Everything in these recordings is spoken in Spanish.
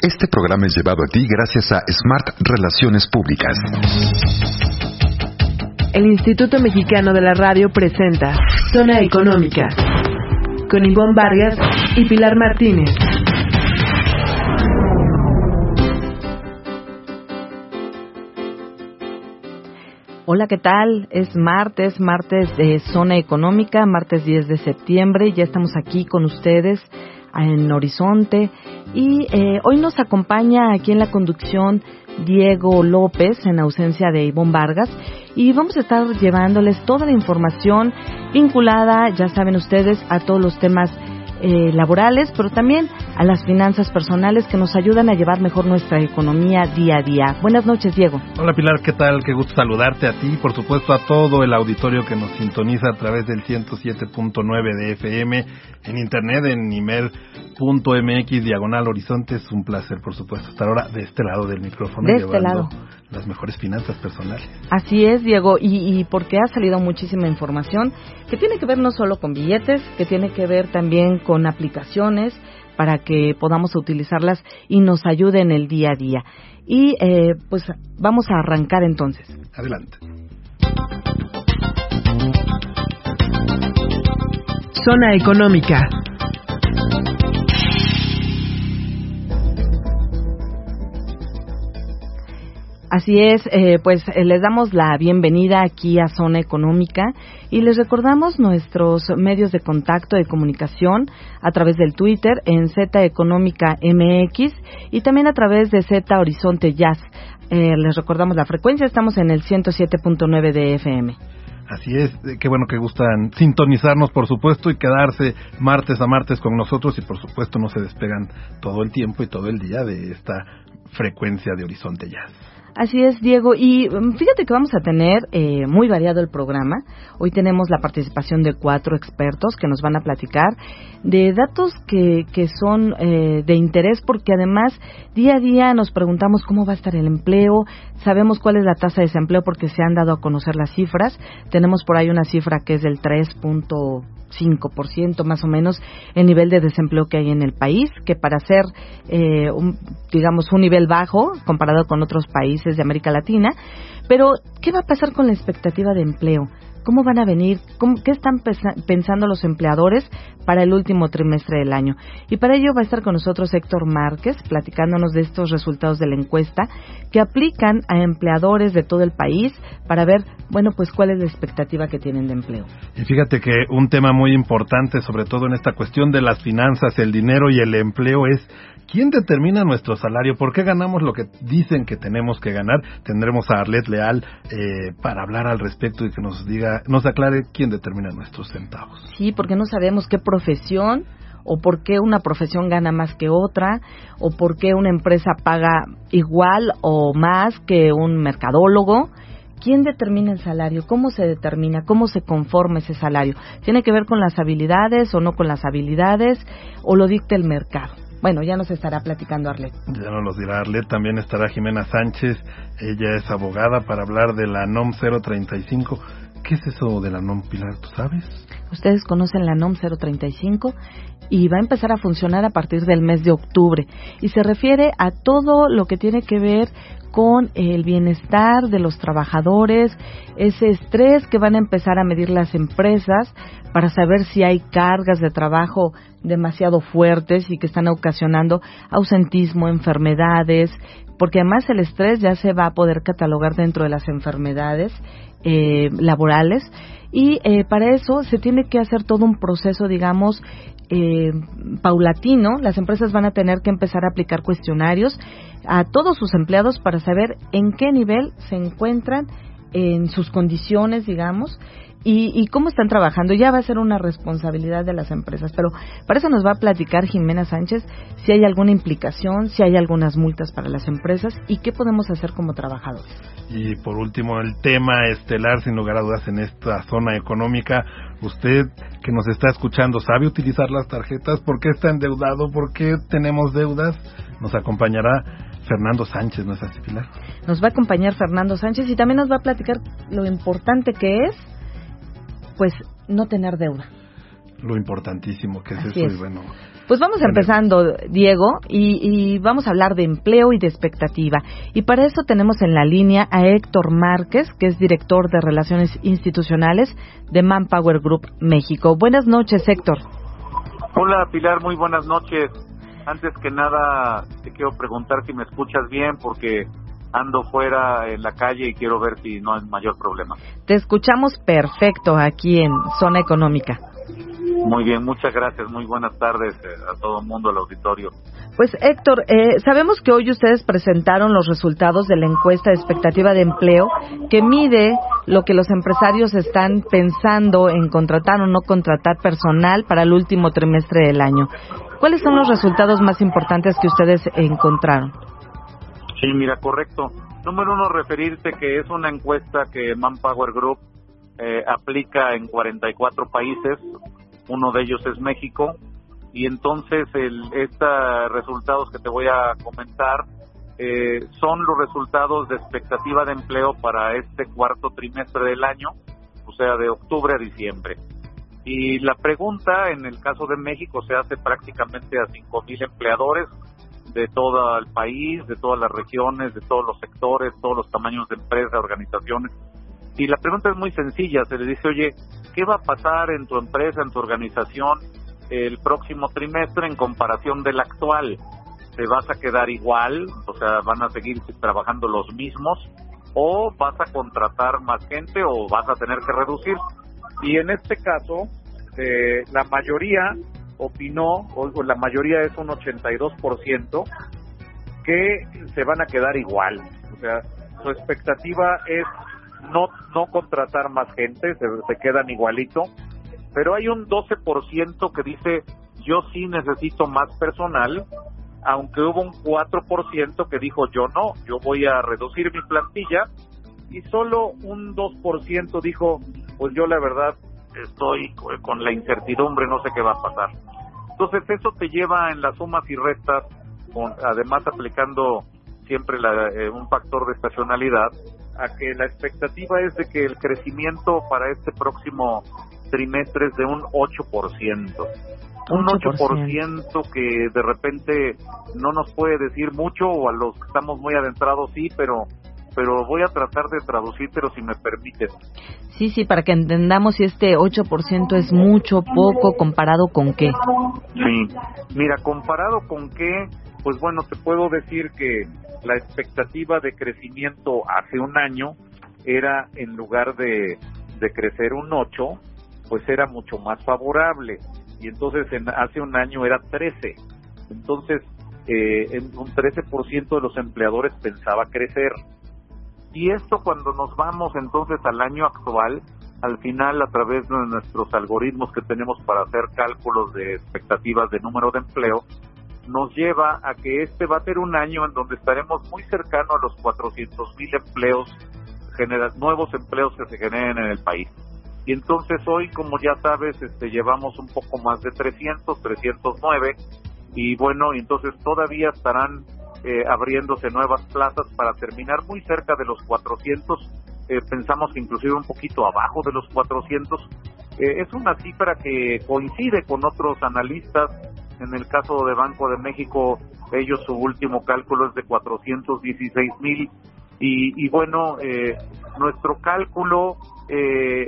Este programa es llevado a ti gracias a Smart Relaciones Públicas. El Instituto Mexicano de la Radio presenta Zona Económica con Ivonne Vargas y Pilar Martínez. Hola, ¿qué tal? Es martes, martes de Zona Económica, martes 10 de septiembre. Ya estamos aquí con ustedes en Horizonte. Y eh, hoy nos acompaña aquí en la conducción Diego López, en ausencia de Ivonne Vargas, y vamos a estar llevándoles toda la información vinculada, ya saben ustedes, a todos los temas eh, laborales, pero también a las finanzas personales que nos ayudan a llevar mejor nuestra economía día a día. Buenas noches, Diego. Hola, Pilar, ¿qué tal? Qué gusto saludarte a ti, por supuesto a todo el auditorio que nos sintoniza a través del 107.9 de FM, en internet, en nivel.mx, diagonal horizonte. Es un placer, por supuesto, estar ahora de este lado del micrófono. De este lado las mejores finanzas personales. Así es, Diego, y, y, porque ha salido muchísima información que tiene que ver no solo con billetes, que tiene que ver también con aplicaciones para que podamos utilizarlas y nos ayude en el día a día. Y eh, pues vamos a arrancar entonces. Adelante. Zona económica. Así es, eh, pues eh, les damos la bienvenida aquí a Zona Económica y les recordamos nuestros medios de contacto de comunicación a través del Twitter en Z Económica MX y también a través de Z Horizonte Jazz. Eh, les recordamos la frecuencia, estamos en el 107.9 de FM. Así es, qué bueno que gustan sintonizarnos, por supuesto, y quedarse martes a martes con nosotros y, por supuesto, no se despegan todo el tiempo y todo el día de esta frecuencia de Horizonte Jazz. Así es, Diego. Y mm, fíjate que vamos a tener eh, muy variado el programa. Hoy tenemos la participación de cuatro expertos que nos van a platicar de datos que, que son eh, de interés porque además día a día nos preguntamos cómo va a estar el empleo. Sabemos cuál es la tasa de desempleo porque se han dado a conocer las cifras. Tenemos por ahí una cifra que es del 3. 5% más o menos el nivel de desempleo que hay en el país, que para ser, eh, un, digamos, un nivel bajo comparado con otros países de América Latina. Pero, ¿qué va a pasar con la expectativa de empleo? ¿Cómo van a venir? ¿Qué están pensando los empleadores para el último trimestre del año? Y para ello va a estar con nosotros Héctor Márquez, platicándonos de estos resultados de la encuesta que aplican a empleadores de todo el país para ver, bueno, pues cuál es la expectativa que tienen de empleo. Y fíjate que un tema muy importante, sobre todo en esta cuestión de las finanzas, el dinero y el empleo, es ¿Quién determina nuestro salario? ¿Por qué ganamos lo que dicen que tenemos que ganar? Tendremos a Arlet Leal eh, para hablar al respecto y que nos diga, nos aclare quién determina nuestros centavos. Sí, porque no sabemos qué profesión o por qué una profesión gana más que otra, o por qué una empresa paga igual o más que un mercadólogo. ¿Quién determina el salario? ¿Cómo se determina? ¿Cómo se conforma ese salario? ¿Tiene que ver con las habilidades o no con las habilidades? ¿O lo dicta el mercado? Bueno, ya nos estará platicando Arlet. Ya nos lo dirá Arlet. También estará Jimena Sánchez. Ella es abogada para hablar de la NOM 035. ¿Qué es eso de la NOM, Pilar? ¿Tú sabes? Ustedes conocen la NOM 035 y va a empezar a funcionar a partir del mes de octubre. Y se refiere a todo lo que tiene que ver con el bienestar de los trabajadores, ese estrés que van a empezar a medir las empresas para saber si hay cargas de trabajo demasiado fuertes y que están ocasionando ausentismo, enfermedades, porque además el estrés ya se va a poder catalogar dentro de las enfermedades eh, laborales y eh, para eso se tiene que hacer todo un proceso, digamos, eh, paulatino. Las empresas van a tener que empezar a aplicar cuestionarios a todos sus empleados para saber en qué nivel se encuentran en sus condiciones, digamos, y, cómo están trabajando. Ya va a ser una responsabilidad de las empresas, pero para eso nos va a platicar Jimena Sánchez si hay alguna implicación, si hay algunas multas para las empresas y qué podemos hacer como trabajadores. Y por último, el tema estelar, sin lugar a dudas, en esta zona económica. Usted que nos está escuchando, ¿sabe utilizar las tarjetas? ¿Por qué está endeudado? ¿Por qué tenemos deudas? Nos acompañará Fernando Sánchez, ¿no es así, Pilar? Nos va a acompañar Fernando Sánchez y también nos va a platicar lo importante que es, pues, no tener deuda. Lo importantísimo que es eso, y bueno, Pues vamos empezando, Diego, y, y, vamos a hablar de empleo y de expectativa. Y para eso tenemos en la línea a Héctor Márquez, que es director de Relaciones Institucionales de Manpower Group México. Buenas noches, Héctor. Hola, Pilar, muy buenas noches. Antes que nada, te quiero preguntar si me escuchas bien, porque ando fuera en la calle y quiero ver si no hay mayor problema. Te escuchamos perfecto aquí en Zona Económica. Muy bien, muchas gracias. Muy buenas tardes eh, a todo el mundo, al auditorio. Pues Héctor, eh, sabemos que hoy ustedes presentaron los resultados de la encuesta de expectativa de empleo que mide lo que los empresarios están pensando en contratar o no contratar personal para el último trimestre del año. ¿Cuáles son los resultados más importantes que ustedes encontraron? Sí, mira, correcto. Número uno, referirte que es una encuesta que Manpower Group eh, aplica en 44 países, uno de ellos es México, y entonces estos resultados que te voy a comentar eh, son los resultados de expectativa de empleo para este cuarto trimestre del año, o sea, de octubre a diciembre. Y la pregunta en el caso de México se hace prácticamente a 5.000 empleadores de todo el país, de todas las regiones, de todos los sectores, todos los tamaños de empresas, organizaciones. Y la pregunta es muy sencilla, se le dice, oye, ¿qué va a pasar en tu empresa, en tu organización el próximo trimestre en comparación del actual? ¿Te vas a quedar igual? O sea, ¿van a seguir trabajando los mismos? ¿O vas a contratar más gente o vas a tener que reducir? Y en este caso, eh, la mayoría opinó, o la mayoría es un 82%, que se van a quedar igual. O sea, su expectativa es no, no contratar más gente, se, quedan igualito, pero hay un 12% que dice yo sí necesito más personal, aunque hubo un 4% que dijo yo no, yo voy a reducir mi plantilla, y solo un 2% dijo pues yo la verdad estoy con la incertidumbre, no sé qué va a pasar. Entonces eso te lleva en las sumas y restas, con, además aplicando siempre la, eh, un factor de estacionalidad, a que la expectativa es de que el crecimiento para este próximo trimestre es de un 8%. Un 8% que de repente no nos puede decir mucho o a los que estamos muy adentrados sí, pero pero voy a tratar de traducir, pero si me permiten. Sí, sí, para que entendamos si este 8% es mucho, poco, comparado con qué. Sí, mira, comparado con qué, pues bueno, te puedo decir que la expectativa de crecimiento hace un año era, en lugar de, de crecer un 8, pues era mucho más favorable. Y entonces en, hace un año era 13. Entonces, eh, un 13% de los empleadores pensaba crecer y esto cuando nos vamos entonces al año actual, al final a través de nuestros algoritmos que tenemos para hacer cálculos de expectativas de número de empleo, nos lleva a que este va a ser un año en donde estaremos muy cercano a los 400 mil empleos, nuevos empleos que se generen en el país. Y entonces hoy, como ya sabes, este, llevamos un poco más de 300, 309, y bueno, entonces todavía estarán eh, abriéndose nuevas plazas para terminar muy cerca de los 400, eh, pensamos que inclusive un poquito abajo de los 400. Eh, es una cifra que coincide con otros analistas. En el caso de Banco de México, ellos su último cálculo es de 416 mil. Y, y, bueno, nuestro cálculo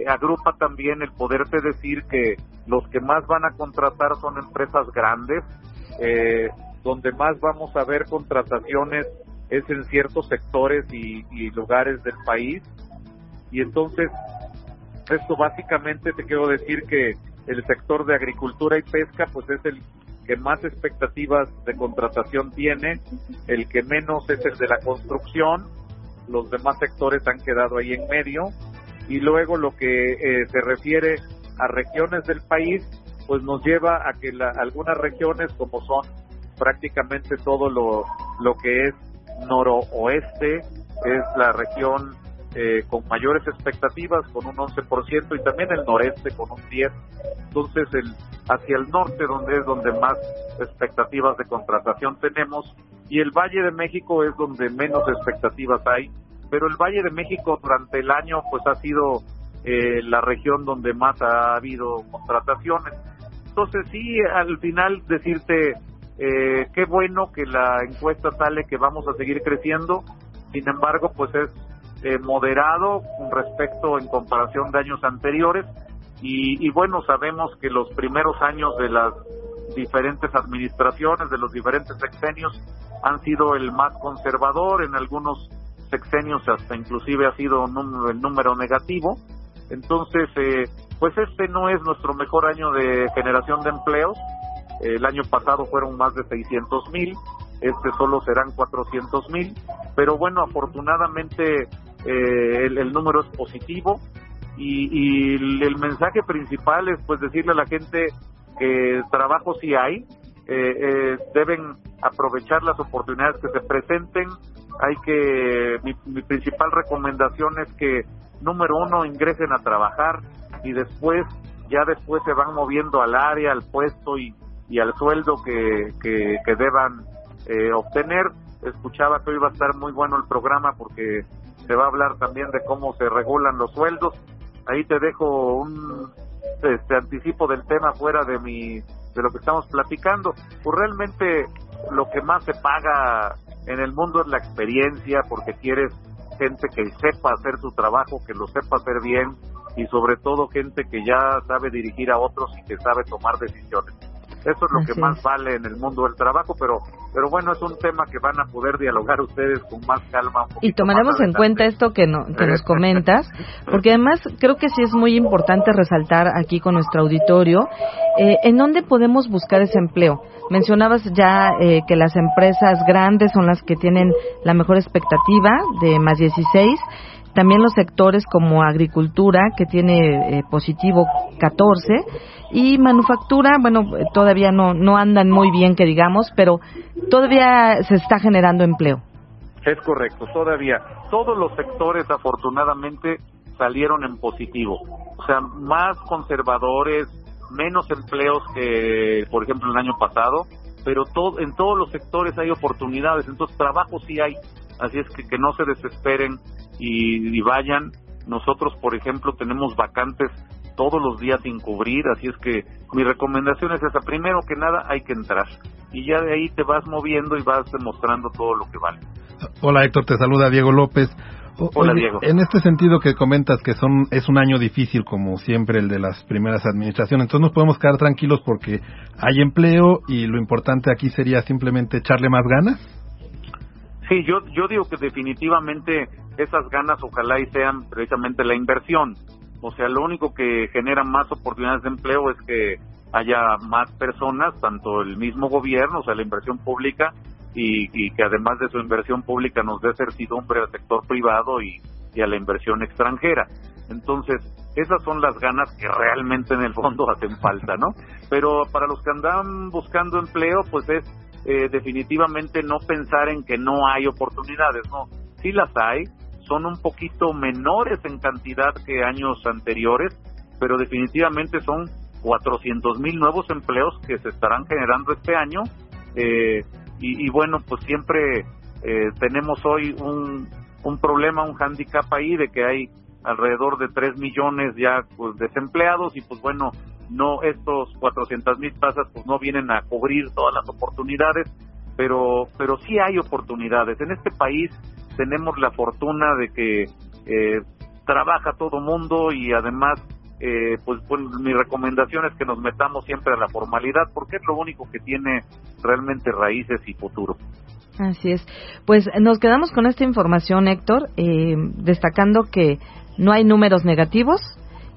agrupa también el poderte decir que los que más van a contratar son empresas grandes, eh, donde más vamos a ver contrataciones es en ciertos sectores y, lugares del país. Y entonces, esto básicamente te quiero decir que el sector de agricultura y pesca, pues es el que más expectativas de contratación tiene, el que menos es el de la construcción, los demás sectores han quedado ahí en medio, y luego lo que eh, se refiere a regiones del país, pues nos lleva a que algunas regiones como son prácticamente todo lo, lo que es noroeste, es la región eh, con mayores expectativas, con un 11%, y también el noreste con un 10%. Entonces, el, hacia el norte, donde es donde más expectativas de contratación tenemos, y el Valle de México es donde menos expectativas hay, pero el Valle de México durante el año pues ha sido eh, la región donde más ha habido contrataciones entonces sí, al final decirte, eh, qué bueno que la encuesta sale que vamos a seguir creciendo, sin embargo, pues es eh, moderado respecto en comparación de años anteriores y, y bueno, sabemos que los primeros años de las diferentes administraciones, de los diferentes sexenios, han sido el más conservador, en algunos sexenios hasta inclusive ha sido el número negativo. Entonces, eh, pues este no es nuestro mejor año de generación de empleos. El año pasado fueron más de 600 mil, este solo serán 400 mil, pero bueno, afortunadamente eh, el, número es positivo y, y el mensaje principal es pues decirle a la gente que trabajo sí hay, eh, eh, deben aprovechar las oportunidades que se presenten. Hay que, mi, principal recomendación es que, número uno, ingresen a trabajar y después, ya después se van moviendo al área, al puesto y, al sueldo que, que, que deban eh, obtener. Escuchaba que hoy va a estar muy bueno el programa porque se va a hablar también de cómo se regulan los sueldos. Ahí te dejo un este anticipo del tema fuera de mi de lo que estamos platicando. Pues realmente lo que más se paga en el mundo es la experiencia, porque quieres gente que sepa hacer su trabajo, que lo sepa hacer bien y sobre todo gente que ya sabe dirigir a otros y que sabe tomar decisiones. Eso es lo que más vale en el mundo del trabajo, pero pero bueno, es un tema que van a poder dialogar ustedes con más calma. Y tomaremos en cuenta esto que, no, que nos comentas, porque además creo que sí es muy importante resaltar aquí con nuestro auditorio eh, en dónde podemos buscar ese empleo. Mencionabas ya eh, que las empresas grandes son las que tienen la mejor expectativa de más 16 también los sectores como agricultura, que tiene eh, positivo 14, y manufactura, bueno, todavía no, no andan muy bien, que digamos, pero todavía se está generando empleo. Es correcto, todavía. Todos los sectores, afortunadamente, salieron en positivo. O sea, más conservadores, menos empleos que, por ejemplo, el año pasado, pero todo, en todos los sectores hay oportunidades, entonces trabajo sí hay. Así es que que no se desesperen y, vayan. Nosotros, por ejemplo, tenemos vacantes todos los días sin cubrir, así es que mi recomendación es esa. Primero que nada, hay que entrar y ya de ahí te vas moviendo y vas demostrando todo lo que vale. Hola Héctor, te saluda Diego López. Hola Diego. En este sentido que comentas que son es un año difícil como siempre el de las primeras administraciones, entonces nos podemos quedar tranquilos porque hay empleo y lo importante aquí sería simplemente echarle más ganas. Sí, yo, yo digo que definitivamente esas ganas ojalá y sean precisamente la inversión. O sea, lo único que genera más oportunidades de empleo es que haya más personas, tanto el mismo gobierno, o sea, la inversión pública, y, que además de su inversión pública nos dé certidumbre al sector privado y, y a la inversión extranjera. Entonces, esas son las ganas que realmente en el fondo hacen falta, ¿no? Pero para los que andan buscando empleo, pues es eh, definitivamente no pensar en que no hay oportunidades, no, sí las hay, son un poquito menores en cantidad que años anteriores, pero definitivamente son 400 mil nuevos empleos que se estarán generando este año eh, y, bueno, pues siempre eh, tenemos hoy un, un problema, un hándicap ahí de que hay alrededor de 3 millones ya pues, desempleados y pues bueno, no estos 400 mil tasas pues no vienen a cubrir todas las oportunidades, pero, pero sí hay oportunidades. En este país tenemos la fortuna de que eh, trabaja todo mundo y además eh, pues, pues, mi recomendación es que nos metamos siempre a la formalidad porque es lo único que tiene realmente raíces y futuro. Así es. Pues nos quedamos con esta información, Héctor, eh, destacando que no hay números negativos,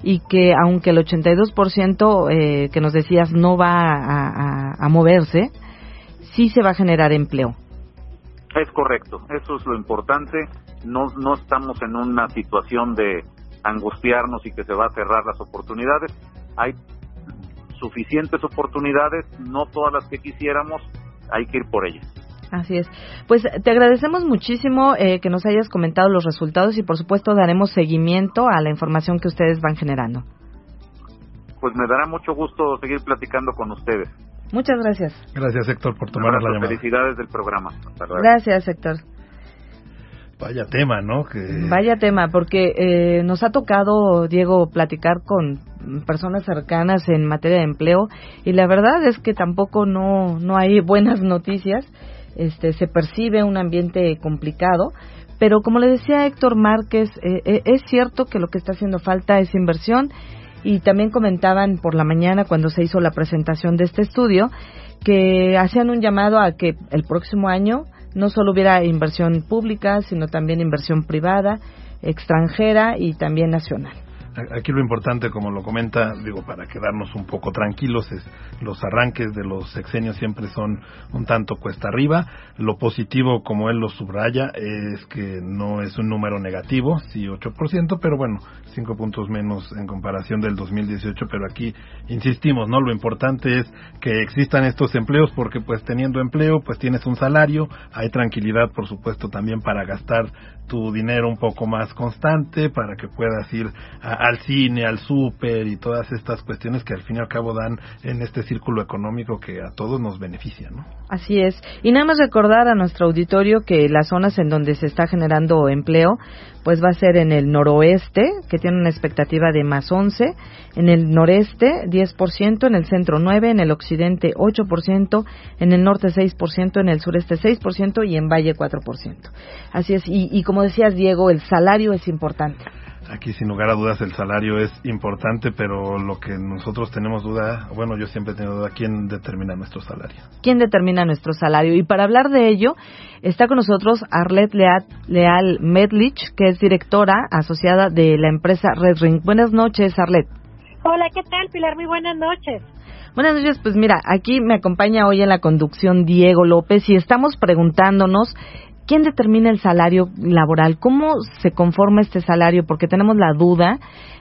y que aunque el 82% eh, que nos decías no va a, moverse, sí se va a generar empleo. Es correcto, eso es lo importante. No, no estamos en una situación de angustiarnos y que se va a cerrar las oportunidades. Hay suficientes oportunidades, no todas las que quisiéramos, hay que ir por ellas. Así es. Pues te agradecemos muchísimo eh, que nos hayas comentado los resultados y por supuesto daremos seguimiento a la información que ustedes van generando. Pues me dará mucho gusto seguir platicando con ustedes. Muchas gracias. Gracias Héctor por tomar la llamada. Felicidades del programa. Gracias Héctor. Vaya tema, ¿no? Vaya tema, porque eh, nos ha tocado, Diego, platicar con personas cercanas en materia de empleo y la verdad es que tampoco no, no hay buenas noticias. Este, se percibe un ambiente complicado, pero como le decía Héctor Márquez, eh, eh, es cierto que lo que está haciendo falta es inversión y también comentaban por la mañana cuando se hizo la presentación de este estudio que hacían un llamado a que el próximo año no solo hubiera inversión pública, sino también inversión privada, extranjera y también nacional. Aquí lo importante, como lo comenta, digo, para quedarnos un poco tranquilos, es los arranques de los sexenios siempre son un tanto cuesta arriba. Lo positivo, como él lo subraya, es que no es un número negativo, sí 8%, pero bueno, 5 puntos menos en comparación del 2018, pero aquí insistimos, ¿no? Lo importante es que existan estos empleos porque pues teniendo empleo, pues tienes un salario, hay tranquilidad, por supuesto, también para gastar tu dinero un poco más constante, para que puedas ir al cine, al súper y todas estas cuestiones que al fin y al cabo dan en este círculo económico que a todos nos beneficia, ¿no? Así es. Y nada más recordar a nuestro auditorio que las zonas en donde se está generando empleo, pues va a ser en el noroeste, que tiene una expectativa de más 11, en el noreste 10%, en el centro 9, en el occidente 8%, en el norte 6%, en el sureste 6% y en valle 4%. Así es. Y, y como decías, Diego, el salario es importante. Aquí sin lugar a dudas el salario es importante, pero lo que nosotros tenemos duda, bueno, yo siempre he tenido duda, ¿quién determina nuestro salario? ¿Quién determina nuestro salario? Y para hablar de ello, está con nosotros Arlet Leal, Leal Medlich, que es directora asociada de la empresa Red Ring. Buenas noches, Arlet. Hola, ¿qué tal, Pilar? Muy buenas noches. Buenas noches, pues mira, aquí me acompaña hoy en la conducción Diego López y estamos preguntándonos ¿Quién determina el salario laboral? ¿Cómo se conforma este salario? Porque tenemos la duda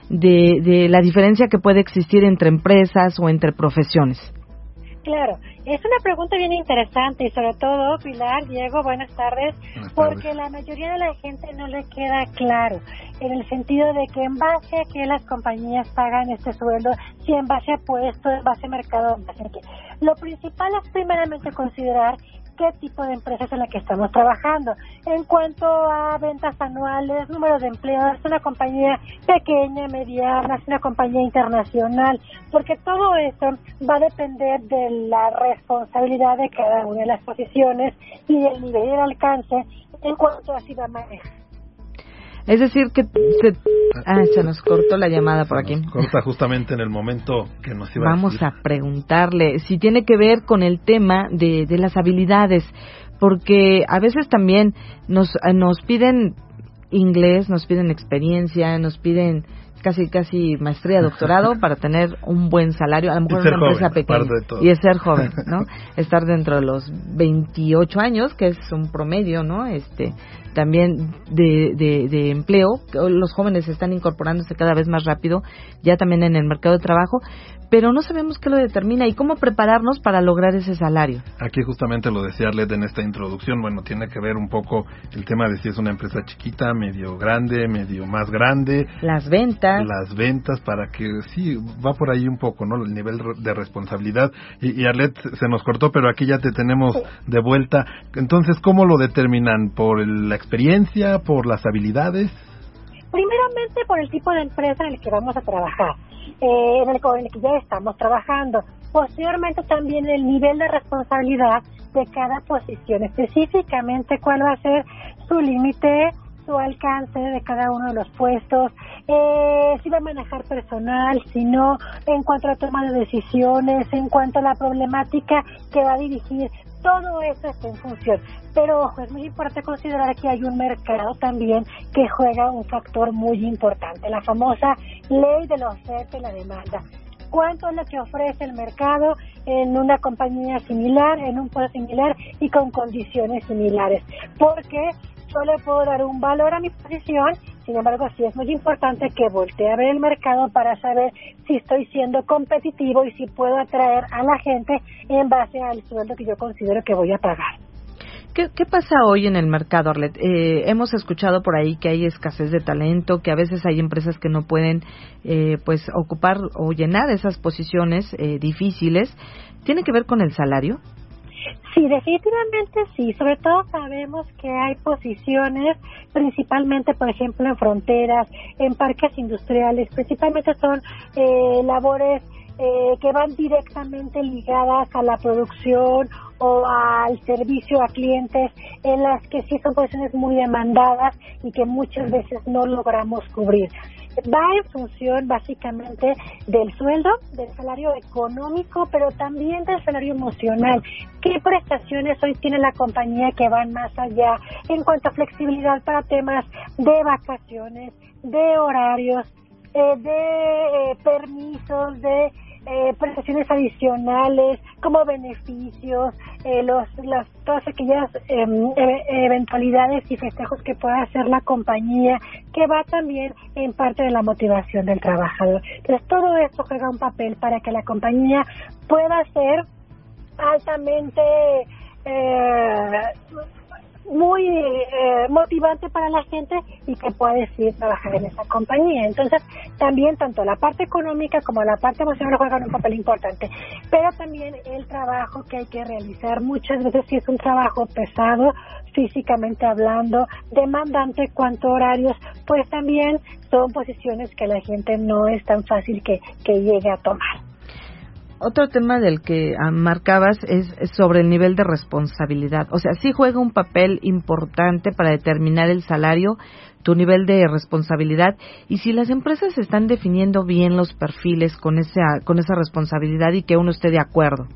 de, de la diferencia que puede existir entre empresas o entre profesiones. Claro, es una pregunta bien interesante y sobre todo, Pilar, Diego, buenas tardes, porque la mayoría de la gente no le queda claro, en el sentido de que en base a que las compañías pagan este sueldo, si en base a puestos, en base a mercado, en base a qué. Lo principal es primeramente considerar qué tipo de empresa es en la que estamos trabajando. En cuanto a ventas anuales, número de empleados, es una compañía pequeña, mediana, es una compañía internacional, porque todo eso va a depender de la responsabilidad de cada una de las posiciones y del nivel de alcance en cuanto a si va a manejar es decir, que se, ah, se nos cortó la llamada por aquí. corta justamente en el momento que nos iba Vamos a, a preguntarle si tiene que ver con el tema de, de las habilidades, porque a veces también nos, nos piden inglés, nos piden experiencia, nos piden casi casi maestría, doctorado para tener un buen salario, a lo mejor en una empresa pequeña y es ser joven, ¿no? Estar dentro de los 28 años, que es un promedio, ¿no? Este también de, de, de empleo, los jóvenes están incorporándose cada vez más rápido, ya también en el mercado de trabajo, pero no sabemos qué lo determina y cómo prepararnos para lograr ese salario. Aquí justamente lo decía Led en esta introducción, bueno, tiene que ver un poco el tema de si es una empresa chiquita, medio grande, medio más grande. Las ventas. Las ventas, para que sí, va por ahí un poco, ¿no? El nivel de responsabilidad. Y, y Arlet se nos cortó, pero aquí ya te tenemos de vuelta. Entonces, ¿cómo lo determinan? ¿Por la experiencia? ¿Por las habilidades? Primeramente por el tipo de empresa en el que vamos a trabajar eh, en, el, en el que ya estamos trabajando. Posteriormente también el nivel de responsabilidad de cada posición, específicamente cuál va a ser su límite, su alcance de cada uno de los puestos, eh, si va a manejar personal, si no, en cuanto a la toma de decisiones, en cuanto a la problemática que va a dirigir, todo eso está en función. Pero ojo, es muy importante considerar que hay un mercado también que juega un factor muy importante, la famosa ley de la oferta y la demanda. ¿Cuánto es lo que ofrece el mercado en una compañía similar, en un puesto similar y con condiciones similares? Porque yo le puedo dar un valor a mi posición, sin embargo, sí es muy importante que voltee a ver el mercado para saber si estoy siendo competitivo y si puedo atraer a la gente en base al sueldo que yo considero que voy a pagar. ¿Qué, ¿Qué, pasa hoy en el mercado, Arlet? Eh, hemos escuchado por ahí que hay escasez de talento, que a veces hay empresas que no pueden eh, pues ocupar o llenar esas posiciones eh, difíciles. ¿Tiene que ver con el salario? Sí, definitivamente sí. Sobre todo sabemos que hay posiciones, principalmente, por ejemplo, en fronteras, en parques industriales, principalmente son eh, labores eh, que van directamente ligadas a la producción o al servicio a clientes en las que sí son posiciones muy demandadas y que muchas veces no logramos cubrir va en función básicamente del sueldo, del salario económico, pero también del salario emocional. ¿Qué prestaciones hoy tiene la compañía que van más allá en cuanto a flexibilidad para temas de vacaciones, de horarios, eh, de eh, permisos, de eh, prestaciones adicionales como beneficios, eh, los, las, todas aquellas em, eventualidades y festejos que pueda hacer la compañía, que va también en parte de la motivación del trabajador. Entonces, todo esto juega un papel para que la compañía pueda ser altamente eh, muy eh, motivante para la gente y que pueda decidir trabajar en esa compañía. Entonces, también tanto la parte económica como la parte emocional juegan un papel importante, pero también el trabajo que hay que realizar muchas veces si es un trabajo pesado, físicamente hablando, demandante cuanto horarios, pues también son posiciones que la gente no es tan fácil que, que llegue a tomar. Otro tema del que ah, marcabas es, sobre el nivel de responsabilidad. O sea, sí juega un papel importante para determinar el salario, tu nivel de responsabilidad y si las empresas están definiendo bien los perfiles con esa, con esa responsabilidad y que uno esté de acuerdo.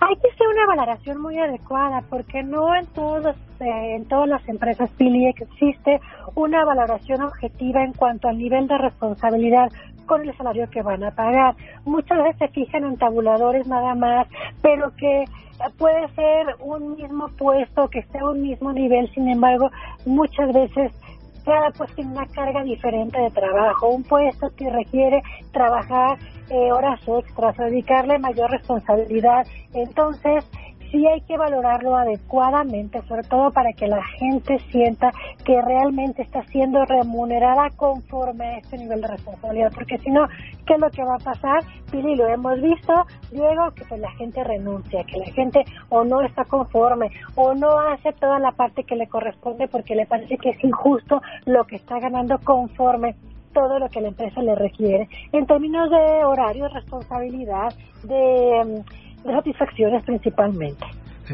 Hay que hacer una valoración muy adecuada porque no en todos eh, en todas las empresas Pili existe una valoración objetiva en cuanto al nivel de responsabilidad con el salario que van a pagar. Muchas veces se fijan en tabuladores nada más, pero que puede ser un mismo puesto, que sea un mismo nivel, sin embargo, muchas veces cada puesto tiene una carga diferente de trabajo, un puesto que requiere trabajar eh, horas extras, dedicarle mayor responsabilidad. Entonces, sí hay que valorarlo adecuadamente, sobre todo para que la gente sienta que realmente está siendo remunerada conforme a este nivel de responsabilidad, porque si no, ¿qué es lo que va a pasar? Pili, lo hemos visto, Diego, que pues la gente renuncia, que la gente o no está conforme o no hace toda la parte que le corresponde porque le parece que es injusto lo que está ganando conforme todo lo que la empresa le requiere en términos de horario, responsabilidad, de de satisfacciones principalmente.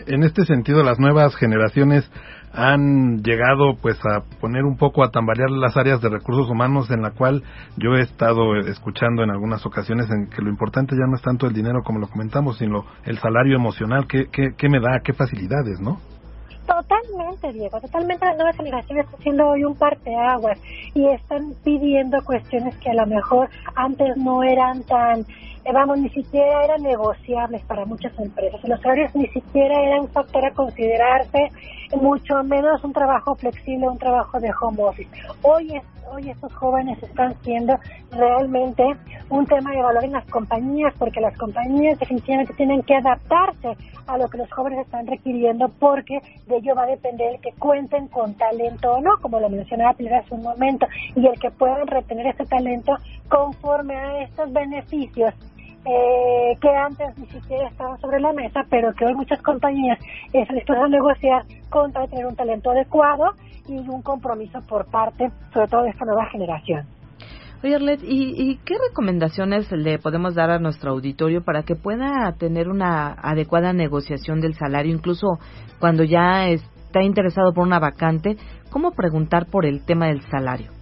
En este sentido, las nuevas generaciones han llegado pues a poner un poco a tambalear las áreas de recursos humanos en la cual yo he estado escuchando en algunas ocasiones en que lo importante ya no es tanto el dinero como lo comentamos, sino el salario emocional, qué, qué, me da, qué facilidades, ¿no? Totalmente, Diego, totalmente las nuevas generaciones están haciendo hoy un parteaguas y están pidiendo cuestiones que a lo mejor antes no eran tan eh, vamos, ni siquiera eran negociables para muchas empresas. Los horarios ni siquiera eran un factor a considerarse, mucho menos un trabajo flexible, un trabajo de home office. Hoy, hoy estos jóvenes están siendo realmente un tema de valor en las compañías, porque las compañías definitivamente tienen que adaptarse a lo que los jóvenes están requiriendo, porque de ello va a depender el que cuenten con talento o no, como lo mencionaba Pilar hace un momento, y el que puedan retener ese talento conforme a estos beneficios eh, que antes ni siquiera estaban sobre la mesa, pero que hoy muchas compañías están dispuestas a negociar contra tener un talento adecuado y un compromiso por parte, sobre todo de esta nueva generación. Oye, Arlet, ¿y, qué recomendaciones le podemos dar a nuestro auditorio para que pueda tener una adecuada negociación del salario, incluso cuando ya está interesado por una vacante? ¿Cómo preguntar por el tema del salario?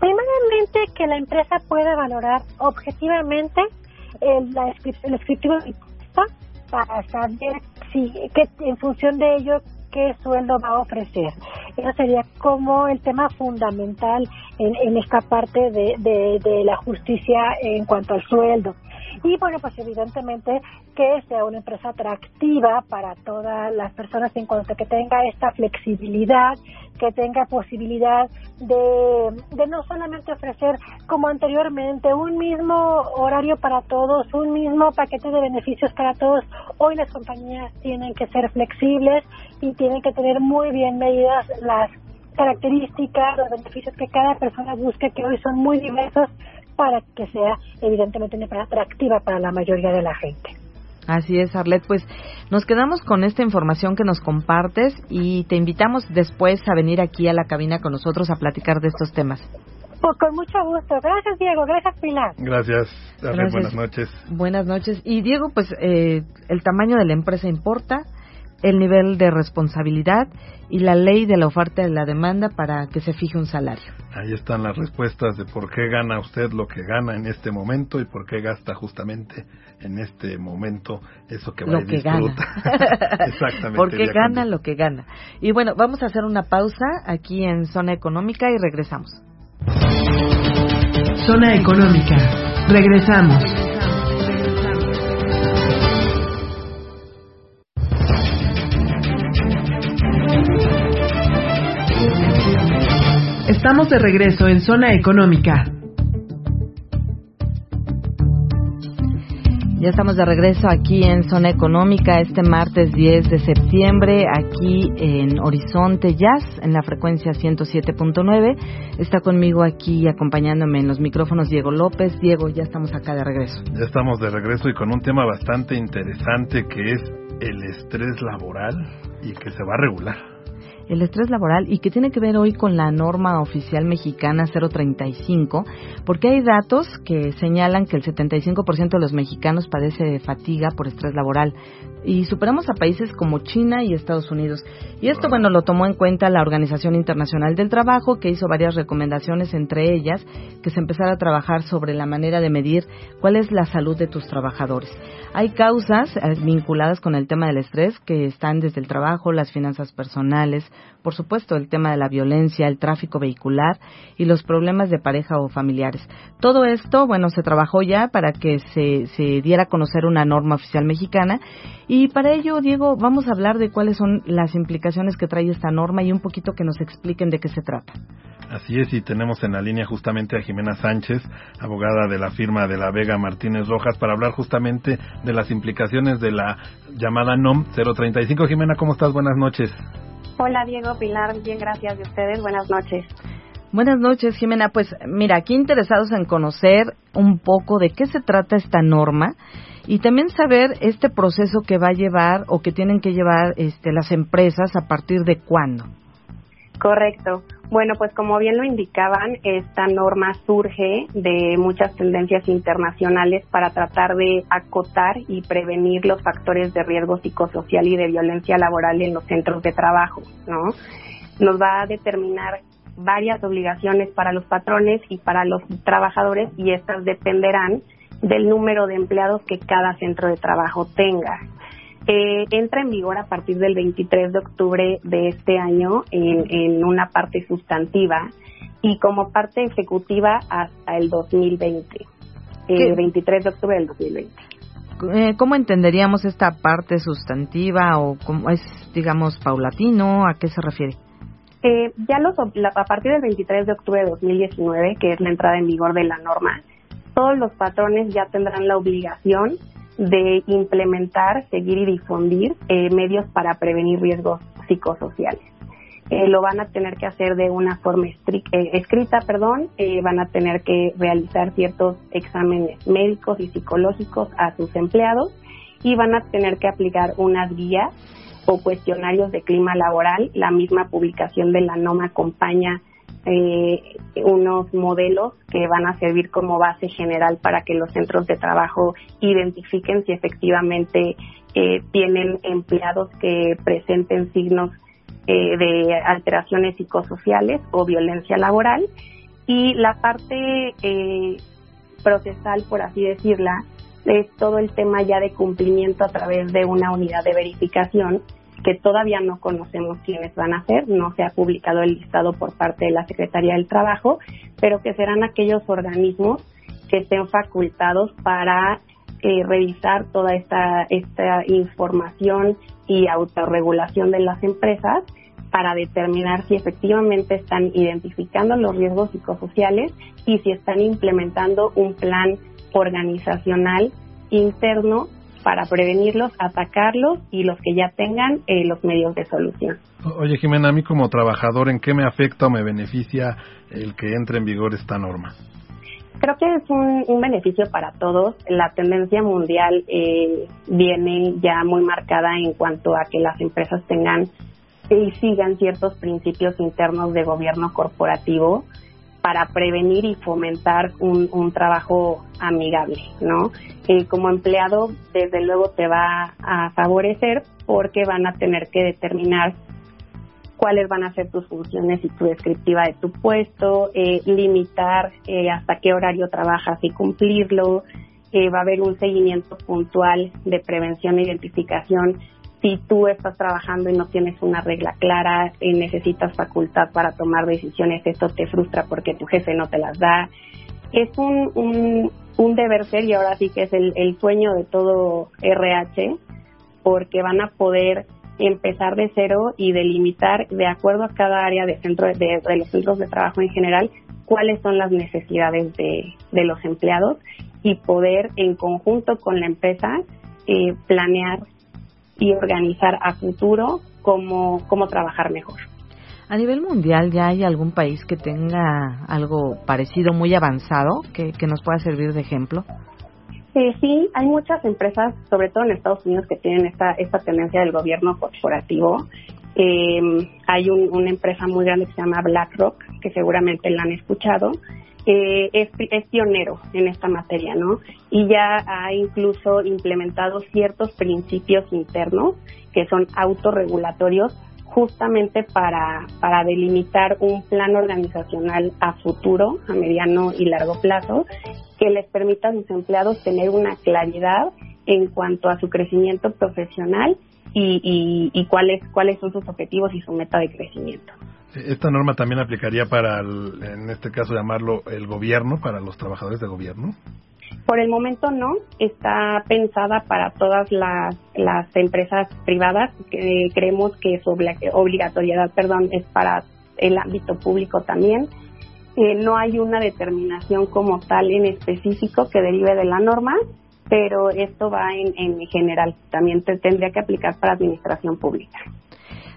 Primeramente, que la empresa pueda valorar objetivamente el, la, el escritura para saber si que en función de ello qué sueldo va a ofrecer. Eso sería como el tema fundamental en, en esta parte de, de, de la justicia en cuanto al sueldo. Y bueno, pues evidentemente que sea una empresa atractiva para todas las personas en cuanto a que tenga esta flexibilidad, que tenga posibilidad de, de no solamente ofrecer como anteriormente un mismo horario para todos, un mismo paquete de beneficios para todos. Hoy las compañías tienen que ser flexibles y tienen que tener muy bien medidas las características, los beneficios que cada persona busque, que hoy son muy diversos para que sea evidentemente una empresa atractiva para la mayoría de la gente. Así es, Arlet. Pues nos quedamos con esta información que nos compartes y te invitamos después a venir aquí a la cabina con nosotros a platicar de estos temas. Pues con mucho gusto. Gracias, Diego. Gracias, Pilar. Gracias. Arlet, buenas noches. Buenas noches. Y Diego, pues eh, el tamaño de la empresa importa, el nivel de responsabilidad y la ley de la oferta y la demanda para que se fije un salario. Ahí están las respuestas de por qué gana usted lo que gana en este momento y por qué gasta justamente en este momento eso que va lo a que disfruta. gana. Exactamente. Porque gana lo que gana. Y bueno, vamos a hacer una pausa aquí en Zona Económica y regresamos. Zona Económica. Regresamos. Estamos de regreso en Zona Económica. Ya estamos de regreso aquí en Zona Económica este martes 10 de septiembre, aquí en Horizonte Jazz, en la frecuencia 107.9. Está conmigo aquí acompañándome en los micrófonos Diego López. Diego, ya estamos acá de regreso. Ya estamos de regreso y con un tema bastante interesante que es el estrés laboral y que se va a regular. El estrés laboral y que tiene que ver hoy con la norma oficial mexicana 035, porque hay datos que señalan que el 75% de los mexicanos padece de fatiga por estrés laboral y superamos a países como China y Estados Unidos. Y esto, bueno, lo tomó en cuenta la Organización Internacional del Trabajo, que hizo varias recomendaciones, entre ellas que se empezara a trabajar sobre la manera de medir cuál es la salud de tus trabajadores. Hay causas eh, vinculadas con el tema del estrés que están desde el trabajo, las finanzas personales, por supuesto el tema de la violencia, el tráfico vehicular y los problemas de pareja o familiares. Todo esto, bueno, se trabajó ya para que se, se diera a conocer una norma oficial mexicana y para ello, Diego, vamos a hablar de cuáles son las implicaciones que trae esta norma y un poquito que nos expliquen de qué se trata. Así es, y tenemos en la línea justamente a Jimena Sánchez, abogada de la firma de la Vega Martínez Rojas, para hablar justamente de las implicaciones de la llamada NOM 035. Jimena, ¿cómo estás? Buenas noches. Hola Diego, Pilar, bien, gracias de ustedes. Buenas noches. Buenas noches, Jimena. Pues mira, aquí interesados en conocer un poco de qué se trata esta norma y también saber este proceso que va a llevar o que tienen que llevar este, las empresas a partir de cuándo. Correcto. Bueno, pues como bien lo indicaban, esta norma surge de muchas tendencias internacionales para tratar de acotar y prevenir los factores de riesgo psicosocial y de violencia laboral en los centros de trabajo, ¿no? Nos va a determinar varias obligaciones para los patrones y para los trabajadores y estas dependerán del número de empleados que cada centro de trabajo tenga. Eh, entra en vigor a partir del 23 de octubre de este año en, en una parte sustantiva y como parte ejecutiva hasta el 2020, ¿Qué? eh, 23 de octubre del 2020. Eh, ¿Cómo entenderíamos esta parte sustantiva o cómo es, digamos, paulatino? ¿A qué se refiere? Eh, ya los, la- a partir del 23 de octubre de 2019, que es la entrada en vigor de la norma, todos los patrones ya tendrán la obligación de implementar, seguir y difundir eh, medios para prevenir riesgos psicosociales. Eh, lo van a tener que hacer de una forma eh, escrita, perdón, eh, van a tener que realizar ciertos exámenes médicos y psicológicos a sus empleados y van a tener que aplicar unas guías o cuestionarios de clima laboral. La misma publicación de la NOM acompaña eh, unos modelos que van a servir como base general para que los centros de trabajo identifiquen si efectivamente eh, tienen empleados que presenten signos eh, de alteraciones psicosociales o violencia laboral. Y la parte eh, procesal, por así decirla, es todo el tema ya de cumplimiento a través de una unidad de verificación que todavía no conocemos quiénes van a ser, no se ha publicado el listado por parte de la Secretaría del Trabajo, pero que serán aquellos organismos que estén facultados para eh, revisar toda esta, esta información y autorregulación de las empresas para determinar si efectivamente están identificando los riesgos psicosociales y si están implementando un plan organizacional interno para prevenirlos, atacarlos y los que ya tengan eh, los medios de solución. Oye, Jimena, a mí como trabajador, ¿en qué me afecta o me beneficia el que entre en vigor esta norma? Creo que es un, un beneficio para todos. La tendencia mundial eh, viene ya muy marcada en cuanto a que las empresas tengan y sigan ciertos principios internos de gobierno corporativo para prevenir y fomentar un, un trabajo amigable, ¿no? Eh, como empleado, desde luego te va a favorecer porque van a tener que determinar cuáles van a ser tus funciones y tu descriptiva de tu puesto, eh, limitar eh, hasta qué horario trabajas y cumplirlo, eh, va a haber un seguimiento puntual de prevención e identificación si tú estás trabajando y no tienes una regla clara, y necesitas facultad para tomar decisiones, esto te frustra porque tu jefe no te las da. Es un, un, un deber ser y ahora sí que es el, el sueño de todo RH porque van a poder empezar de cero y delimitar de acuerdo a cada área de, centro, de, de los centros de trabajo en general cuáles son las necesidades de, de los empleados y poder en conjunto con la empresa eh, planear y organizar a futuro cómo, cómo trabajar mejor. A nivel mundial, ¿ya hay algún país que tenga algo parecido, muy avanzado, que, que nos pueda servir de ejemplo? Eh, sí, hay muchas empresas, sobre todo en Estados Unidos, que tienen esta, esta tendencia del gobierno corporativo. Eh, hay un, una empresa muy grande que se llama BlackRock, que seguramente la han escuchado. Eh, es, es pionero en esta materia, ¿no? Y ya ha incluso implementado ciertos principios internos que son autorregulatorios justamente para, para delimitar un plan organizacional a futuro, a mediano y largo plazo, que les permita a sus empleados tener una claridad en cuanto a su crecimiento profesional y, y, y cuáles, cuáles son sus objetivos y su meta de crecimiento. Esta norma también aplicaría para, el, en este caso, llamarlo el gobierno, para los trabajadores de gobierno. Por el momento no, está pensada para todas las, las empresas privadas. que creemos que su obligatoriedad, perdón, es para el ámbito público también. Eh, no hay una determinación como tal en específico que derive de la norma, pero esto va en, en general. También te, tendría que aplicar para administración pública.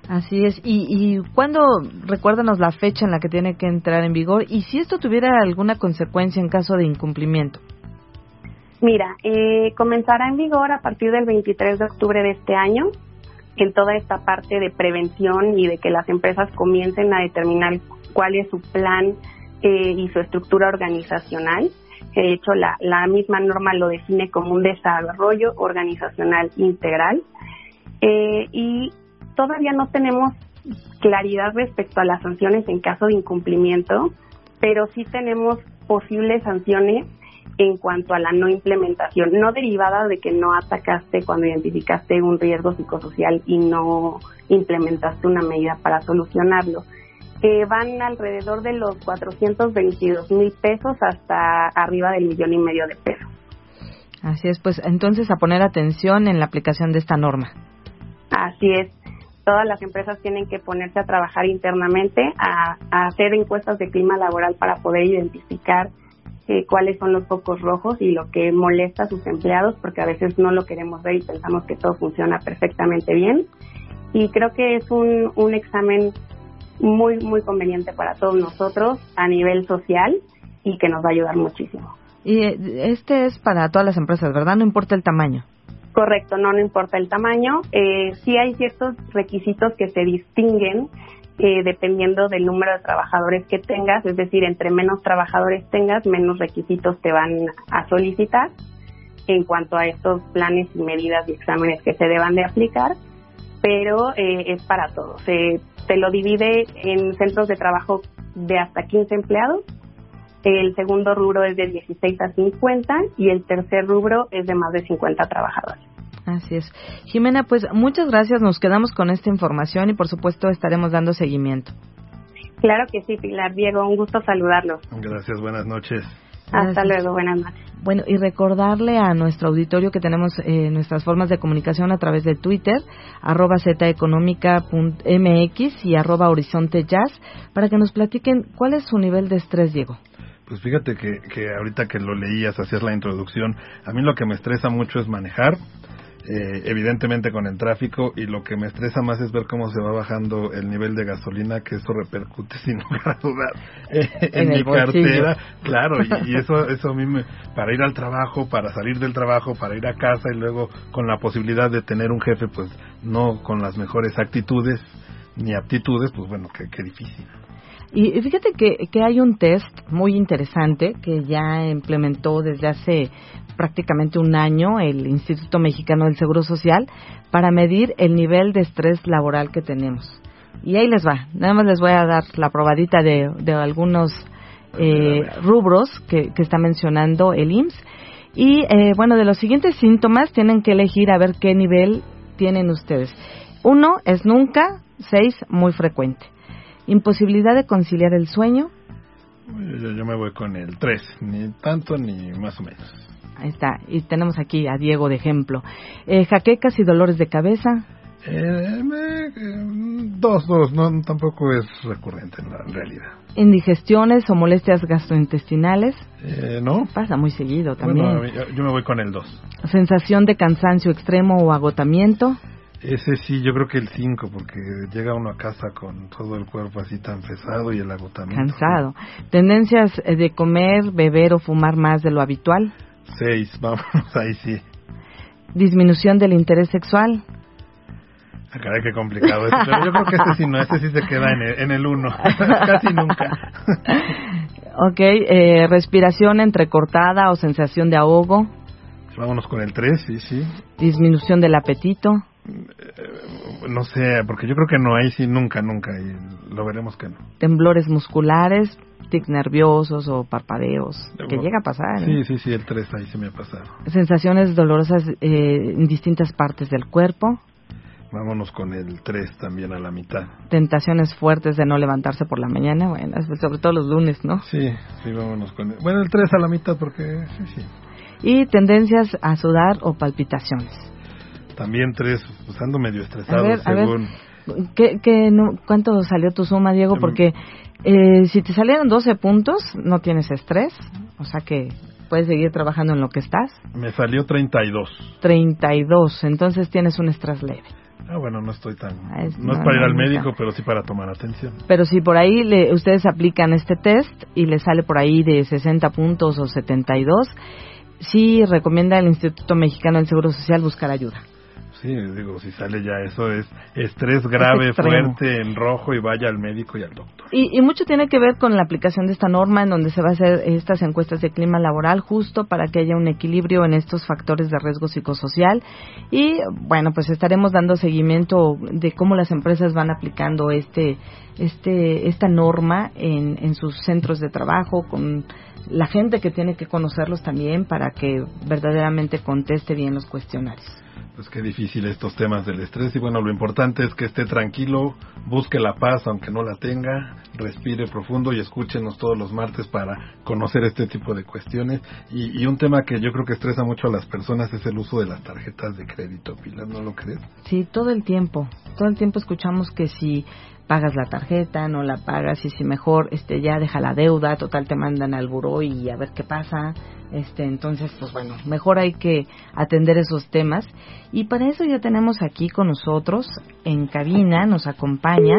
Así es. ¿Y, ¿Y cuándo, recuérdanos la fecha en la que tiene que entrar en vigor? Y si esto tuviera alguna consecuencia en caso de incumplimiento. Mira, eh, comenzará en vigor a partir del 23 de octubre de este año en toda esta parte de prevención y de que las empresas comiencen a determinar cuál es su plan eh, y su estructura organizacional. De hecho, la, la misma norma lo define como un desarrollo organizacional integral. Eh, y todavía no tenemos claridad respecto a las sanciones en caso de incumplimiento, pero sí tenemos posibles sanciones en cuanto a la no implementación, no derivada de que no atacaste cuando identificaste un riesgo psicosocial y no implementaste una medida para solucionarlo. Eh, van alrededor de los 422 mil pesos hasta arriba del millón y medio de pesos. Así es, pues entonces a poner atención en la aplicación de esta norma. Así es todas las empresas tienen que ponerse a trabajar internamente, a, hacer encuestas de clima laboral para poder identificar eh, cuáles son los focos rojos y lo que molesta a sus empleados, porque a veces no lo queremos ver y pensamos que todo funciona perfectamente bien. Y creo que es un, un examen muy, muy conveniente para todos nosotros a nivel social y que nos va a ayudar muchísimo. Y eh, este es para todas las empresas, ¿verdad? No importa el tamaño. Correcto, no, importa el tamaño. Eh, sí hay ciertos requisitos que se distinguen eh, dependiendo del número de trabajadores que tengas, es decir, entre menos trabajadores tengas, menos requisitos te van a solicitar en cuanto a estos planes y medidas y exámenes que se deban de aplicar, pero eh, es para todos. Eh, te lo divide en centros de trabajo de hasta 15 empleados, el segundo rubro es de 16 a 50 y el tercer rubro es de más de 50 trabajadores. Así es. Jimena, pues muchas gracias. Nos quedamos con esta información y por supuesto estaremos dando seguimiento. Claro que sí, Pilar. Diego, un gusto saludarlos. Gracias, buenas noches. Hasta luego, buenas noches. Bueno, y recordarle a nuestro auditorio que tenemos eh, nuestras formas de comunicación a través de Twitter, arroba zeconómica.mx y arroba horizonte jazz, para que nos platiquen cuál es su nivel de estrés, Diego. Pues fíjate que, que ahorita que lo leías, hacías la introducción, a mí lo que me estresa mucho es manejar, eh, evidentemente con el tráfico y lo que me estresa más es ver cómo se va bajando el nivel de gasolina, que eso repercute sin lugar a dudas eh, en, mi cartera, claro, y, eso eso a mí me, para ir al trabajo, para salir del trabajo, para ir a casa y luego con la posibilidad de tener un jefe pues no con las mejores actitudes ni aptitudes, pues bueno, qué, difícil. Y fíjate que, que hay un test muy interesante que ya implementó desde hace prácticamente un año el Instituto Mexicano del Seguro Social para medir el nivel de estrés laboral que tenemos. Y ahí les va, nada más les voy a dar la probadita de, de algunos eh, rubros que, que, está mencionando el IMSS. Y eh, bueno, de los siguientes síntomas tienen que elegir a ver qué nivel tienen ustedes. Uno es nunca, seis, muy frecuente. Imposibilidad de conciliar el sueño. Yo, yo me voy con el tres, ni tanto ni más o menos. Ahí está. Y tenemos aquí a Diego de ejemplo. Eh, jaquecas y dolores de cabeza. Eh, dos, dos, no, tampoco es recurrente en la realidad. Indigestiones o molestias gastrointestinales. Eh, no. Pasa muy seguido también. yo me voy con el dos. Sensación de cansancio extremo o agotamiento. Ese sí, yo creo que el 5, porque llega uno a casa con todo el cuerpo así tan pesado y el agotamiento. Cansado. Tendencias de comer, beber o fumar más de lo habitual. Seis, vamos, ahí sí. Disminución del interés sexual. Ah, caray, qué complicado eso. Pero yo creo que este sí no, este sí se queda en el, en el uno. Casi nunca. ok, eh, respiración entrecortada o sensación de ahogo. Vámonos con el tres, sí, sí. Disminución del apetito. Eh, no sé, porque yo creo que no, ahí sí nunca, nunca, y lo veremos que no. Temblores musculares, tic nerviosos o parpadeos, que llega a pasar. Sí, sí, sí, el 3 ahí se me ha pasado. Sensaciones dolorosas eh, en distintas partes del cuerpo. Vámonos con el 3 también a la mitad. Tentaciones fuertes de no levantarse por la mañana, bueno, sobre todo los lunes, ¿no? Sí, sí, vámonos con el... Bueno, el 3 a la mitad porque sí, sí. Y tendencias a sudar o palpitaciones. También 3, pues ando medio estresado según... ¿Qué, qué, no, ¿Cuánto salió tu suma, Diego? Em, porque eh, si te salieron 12 puntos, no tienes estrés, o sea que puedes seguir trabajando en lo que estás. Me salió 32. 32, entonces tienes un estrés leve. Ah, bueno, no estoy tan... Ah, no, es para ir al médico, pero sí para tomar atención. Pero si por ahí le, ustedes aplican este test y le sale por ahí de 60 puntos o 72, sí recomienda el Instituto Mexicano del Seguro Social buscar ayuda. Sí, digo, si sale ya eso es estrés grave, fuerte, en rojo y vaya al médico y al doctor. Y, mucho tiene que ver con la aplicación de esta norma en donde se va a hacer estas encuestas de clima laboral justo para que haya un equilibrio en estos factores de riesgo psicosocial. Y bueno, pues estaremos dando seguimiento de cómo las empresas van aplicando este, este, esta norma en, en sus centros de trabajo con la gente que tiene que conocerlos también para que verdaderamente conteste bien los cuestionarios pues qué difícil estos temas del estrés y bueno, lo importante es que esté tranquilo, busque la paz aunque no la tenga, respire profundo y escúchenos todos los martes para conocer este tipo de cuestiones y, y un tema que yo creo que estresa mucho a las personas es el uso de las tarjetas de crédito, Pilar, ¿no lo crees? Sí, todo el tiempo, todo el tiempo escuchamos que si pagas la tarjeta, no la pagas y si mejor este ya deja la deuda, total te mandan al buró y a ver qué pasa. Este, entonces, pues bueno, mejor hay que atender esos temas y para eso ya tenemos aquí con nosotros en cabina nos acompaña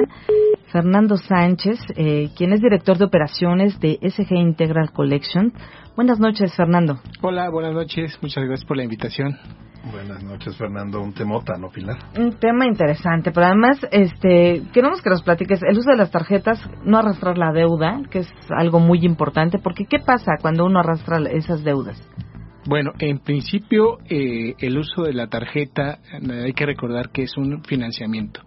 Fernando Sánchez, eh, quien es director de operaciones de SG Integral Collection. Buenas noches, Fernando. Hola, buenas noches. Muchas gracias por la invitación. Buenas noches, Fernando. Un temota, ¿no, Pilar? Un tema interesante, pero además, este, queremos que nos platiques el uso de las tarjetas, no arrastrar la deuda, que es algo muy importante, porque ¿qué pasa cuando uno arrastra esas deudas? Bueno, en principio, eh, el uso de la tarjeta, eh, hay que recordar que es un financiamiento.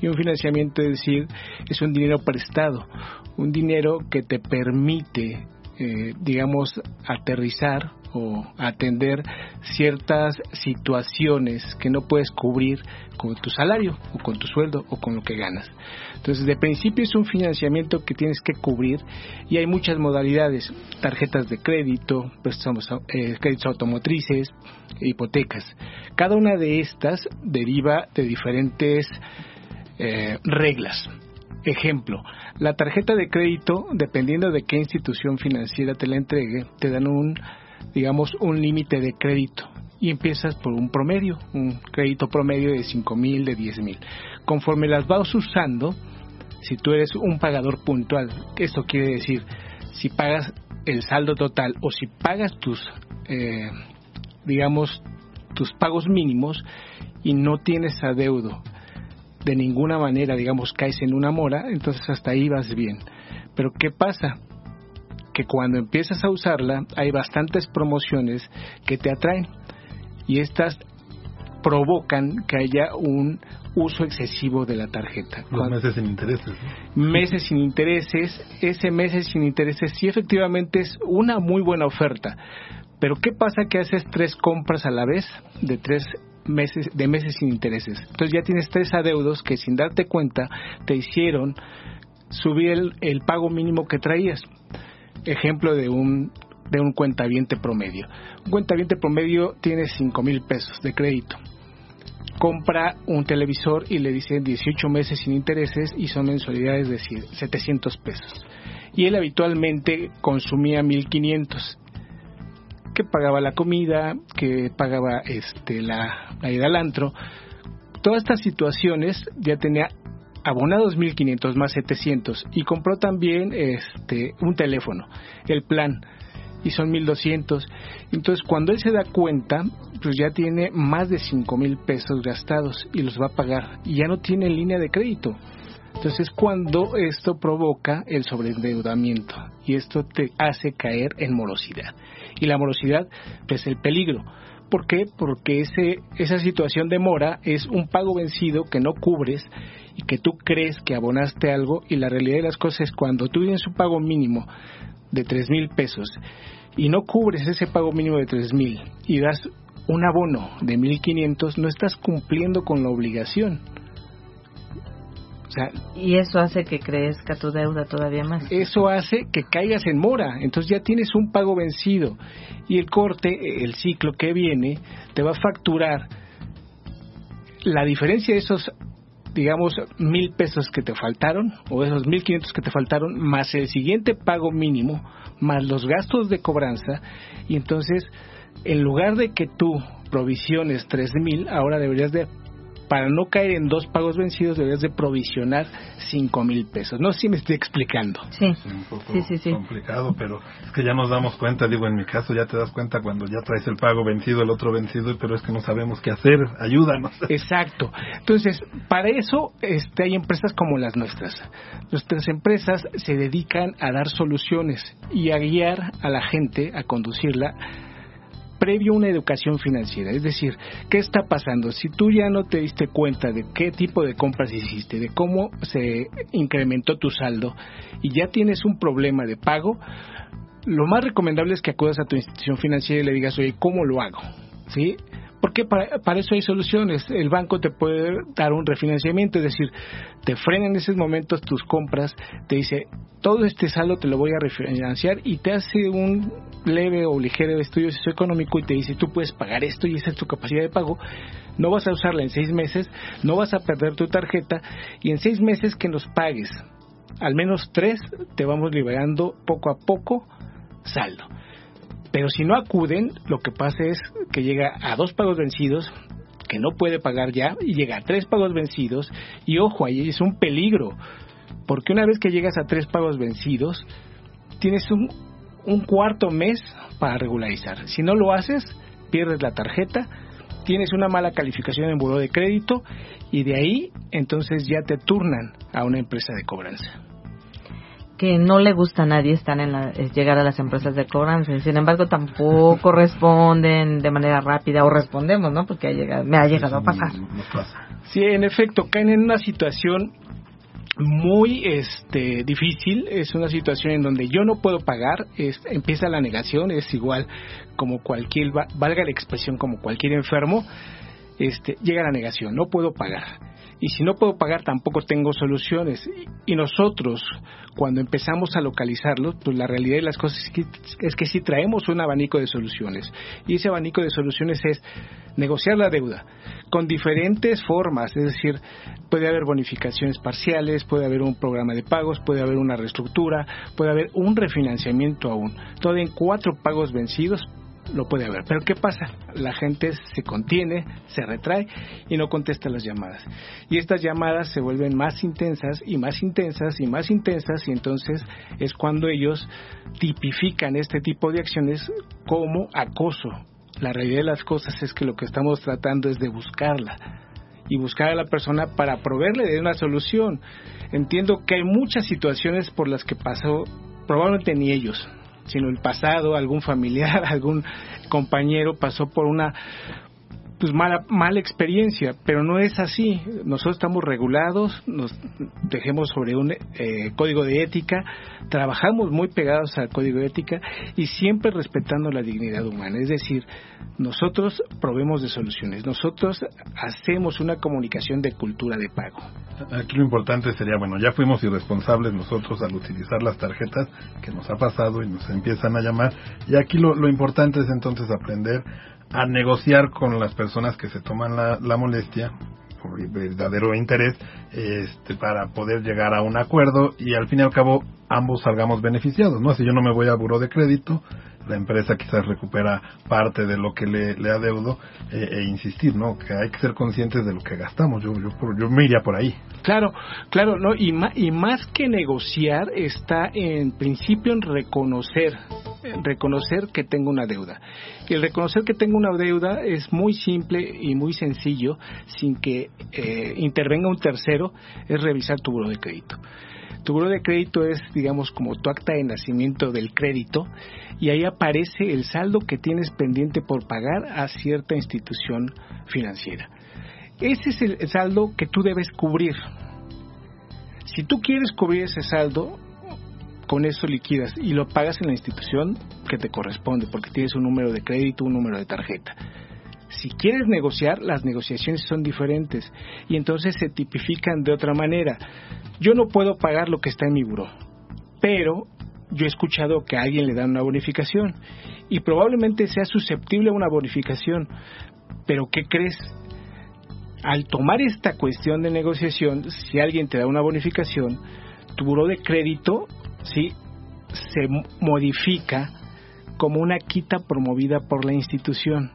Y un financiamiento, es decir, es un dinero prestado, un dinero que te permite, eh, digamos, aterrizar o atender ciertas situaciones que no puedes cubrir con tu salario o con tu sueldo o con lo que ganas. Entonces, de principio es un financiamiento que tienes que cubrir y hay muchas modalidades, tarjetas de crédito, eh, créditos automotrices, hipotecas. Cada una de estas deriva de diferentes eh, reglas. Ejemplo, la tarjeta de crédito, dependiendo de qué institución financiera te la entregue, te dan un digamos, un límite de crédito y empiezas por un promedio, un crédito promedio de 5 mil, de 10 mil. Conforme las vas usando, si tú eres un pagador puntual, esto quiere decir, si pagas el saldo total o si pagas tus, eh, digamos, tus pagos mínimos y no tienes adeudo de ninguna manera, digamos, caes en una mora, entonces hasta ahí vas bien. Pero ¿qué pasa? Que cuando empiezas a usarla hay bastantes promociones que te atraen y estas provocan que haya un uso excesivo de la tarjeta. Los meses sin intereses. Meses sin intereses, ese meses sin intereses sí efectivamente es una muy buena oferta. Pero ¿qué pasa que haces tres compras a la vez de tres meses de meses sin intereses? Entonces ya tienes tres adeudos que sin darte cuenta te hicieron subir el, el pago mínimo que traías. Ejemplo de un de un cuentaviente promedio. Un cuentaviente promedio tiene 5 mil pesos de crédito. Compra un televisor y le dicen 18 meses sin intereses y son mensualidades de 700 pesos. Y él habitualmente consumía 1500 que pagaba la comida, que pagaba este la, la al antro. Todas estas situaciones ya tenía abonados 1500 más 700 y compró también este un teléfono, el plan y son 1200. Entonces, cuando él se da cuenta, pues ya tiene más de 5000 pesos gastados y los va a pagar y ya no tiene línea de crédito. Entonces, cuando esto provoca el sobreendeudamiento y esto te hace caer en morosidad. Y la morosidad, pues el peligro. ¿Por qué? Porque ese, esa situación de mora es un pago vencido que no cubres y que tú crees que abonaste algo y la realidad de las cosas es cuando tú tienes un pago mínimo de tres mil pesos y no cubres ese pago mínimo de tres mil y das un abono de 1500, no estás cumpliendo con la obligación. Sea, y eso hace que crezca tu deuda todavía más. Eso hace que caigas en mora, entonces ya tienes un pago vencido. Y el corte, el ciclo que viene, te va a facturar la diferencia de esos digamos, mil pesos que te faltaron, o esos mil quinientos que te faltaron, más el siguiente pago mínimo, más los gastos de cobranza, y entonces, en lugar de que tú provisiones tres mil, ahora deberías de para no caer en dos pagos vencidos deberías de provisionar cinco mil pesos. No sé si me estoy explicando. Sí, un poco sí, sí, complicado, pero es que ya nos damos cuenta, digo, en mi caso ya te das cuenta cuando ya traes el pago vencido, el otro vencido, pero es que no sabemos qué hacer, ayúdanos. Exacto. Entonces, para eso este, hay empresas como las nuestras. Nuestras empresas se dedican a dar soluciones y a guiar a la gente, a conducirla previo una educación financiera. Es decir, ¿qué está pasando? Si tú ya no te diste cuenta de qué tipo de compras hiciste, de cómo se incrementó tu saldo y ya tienes un problema de pago, lo más recomendable es que acudas a tu institución financiera y le digas, oye, ¿cómo lo hago? ¿Sí? Porque para, para, eso hay soluciones. El banco te puede dar un refinanciamiento, es decir, te frena en esos momentos tus compras, te dice, todo este saldo te lo voy a refinanciar y te hace un leve o ligero estudio socioeconómico y te dice, tú puedes pagar esto y esa es tu capacidad de pago. No vas a usarla en seis meses, no vas a perder tu tarjeta y en seis meses que nos pagues al menos tres, te vamos liberando poco a poco saldo. Pero si no acuden, lo que pasa es que llega a dos pagos vencidos, que no puede pagar ya, y llega a tres pagos vencidos, y ojo, ahí es un peligro, porque una vez que llegas a tres pagos vencidos, tienes un, un cuarto mes para regularizar. Si no lo haces, pierdes la tarjeta, tienes una mala calificación en buró de crédito, y de ahí entonces ya te turnan a una empresa de cobranza que no le gusta a nadie estar en la, llegar a las empresas de cobranza. Sin embargo, tampoco responden de manera rápida o respondemos, ¿no? Porque ha llegado, me ha llegado a pasar. Sí, en efecto, caen en una situación muy este difícil es una situación en donde yo no puedo pagar es, empieza la negación es igual como cualquier valga la expresión como cualquier enfermo este llega la negación no puedo pagar y si no puedo pagar tampoco tengo soluciones. Y nosotros, cuando empezamos a localizarlos, pues la realidad de las cosas es que, es que sí traemos un abanico de soluciones. Y ese abanico de soluciones es negociar la deuda con diferentes formas, es decir, puede haber bonificaciones parciales, puede haber un programa de pagos, puede haber una reestructura, puede haber un refinanciamiento aún, todo en cuatro pagos vencidos lo puede haber. Pero ¿qué pasa? La gente se contiene, se retrae y no contesta las llamadas. Y estas llamadas se vuelven más intensas y más intensas y más intensas y entonces es cuando ellos tipifican este tipo de acciones como acoso. La realidad de las cosas es que lo que estamos tratando es de buscarla y buscar a la persona para proveerle de una solución. Entiendo que hay muchas situaciones por las que pasó, probablemente ni ellos, sino el pasado, algún familiar, algún compañero pasó por una pues mala, mala experiencia, pero no es así. Nosotros estamos regulados, nos dejemos sobre un eh, código de ética, trabajamos muy pegados al código de ética y siempre respetando la dignidad humana. Es decir, nosotros probemos de soluciones, nosotros hacemos una comunicación de cultura de pago. Aquí lo importante sería, bueno, ya fuimos irresponsables nosotros al utilizar las tarjetas que nos ha pasado y nos empiezan a llamar. Y aquí lo, lo importante es entonces aprender a negociar con las personas que se toman la, la molestia por verdadero interés este, para poder llegar a un acuerdo y al fin y al cabo ambos salgamos beneficiados, ¿no? Si yo no me voy a buro de crédito, la empresa quizás recupera parte de lo que le, le adeudo eh, e insistir, ¿no? Que hay que ser conscientes de lo que gastamos. Yo, yo, yo me iría por ahí. Claro, claro, ¿no? Y, y más que negociar está en principio en reconocer, en reconocer que tengo una deuda. Y el reconocer que tengo una deuda es muy simple y muy sencillo, sin que eh, intervenga un tercero, es revisar tu buro de crédito. Tu buro de crédito es, digamos, como tu acta de nacimiento del crédito y ahí aparece el saldo que tienes pendiente por pagar a cierta institución financiera. Ese es el saldo que tú debes cubrir. Si tú quieres cubrir ese saldo, con eso liquidas y lo pagas en la institución que te corresponde, porque tienes un número de crédito, un número de tarjeta. Si quieres negociar, las negociaciones son diferentes y entonces se tipifican de otra manera. Yo no puedo pagar lo que está en mi buro, pero yo he escuchado que a alguien le dan una bonificación y probablemente sea susceptible a una bonificación. Pero ¿qué crees? Al tomar esta cuestión de negociación, si alguien te da una bonificación, tu buro de crédito sí se modifica como una quita promovida por la institución,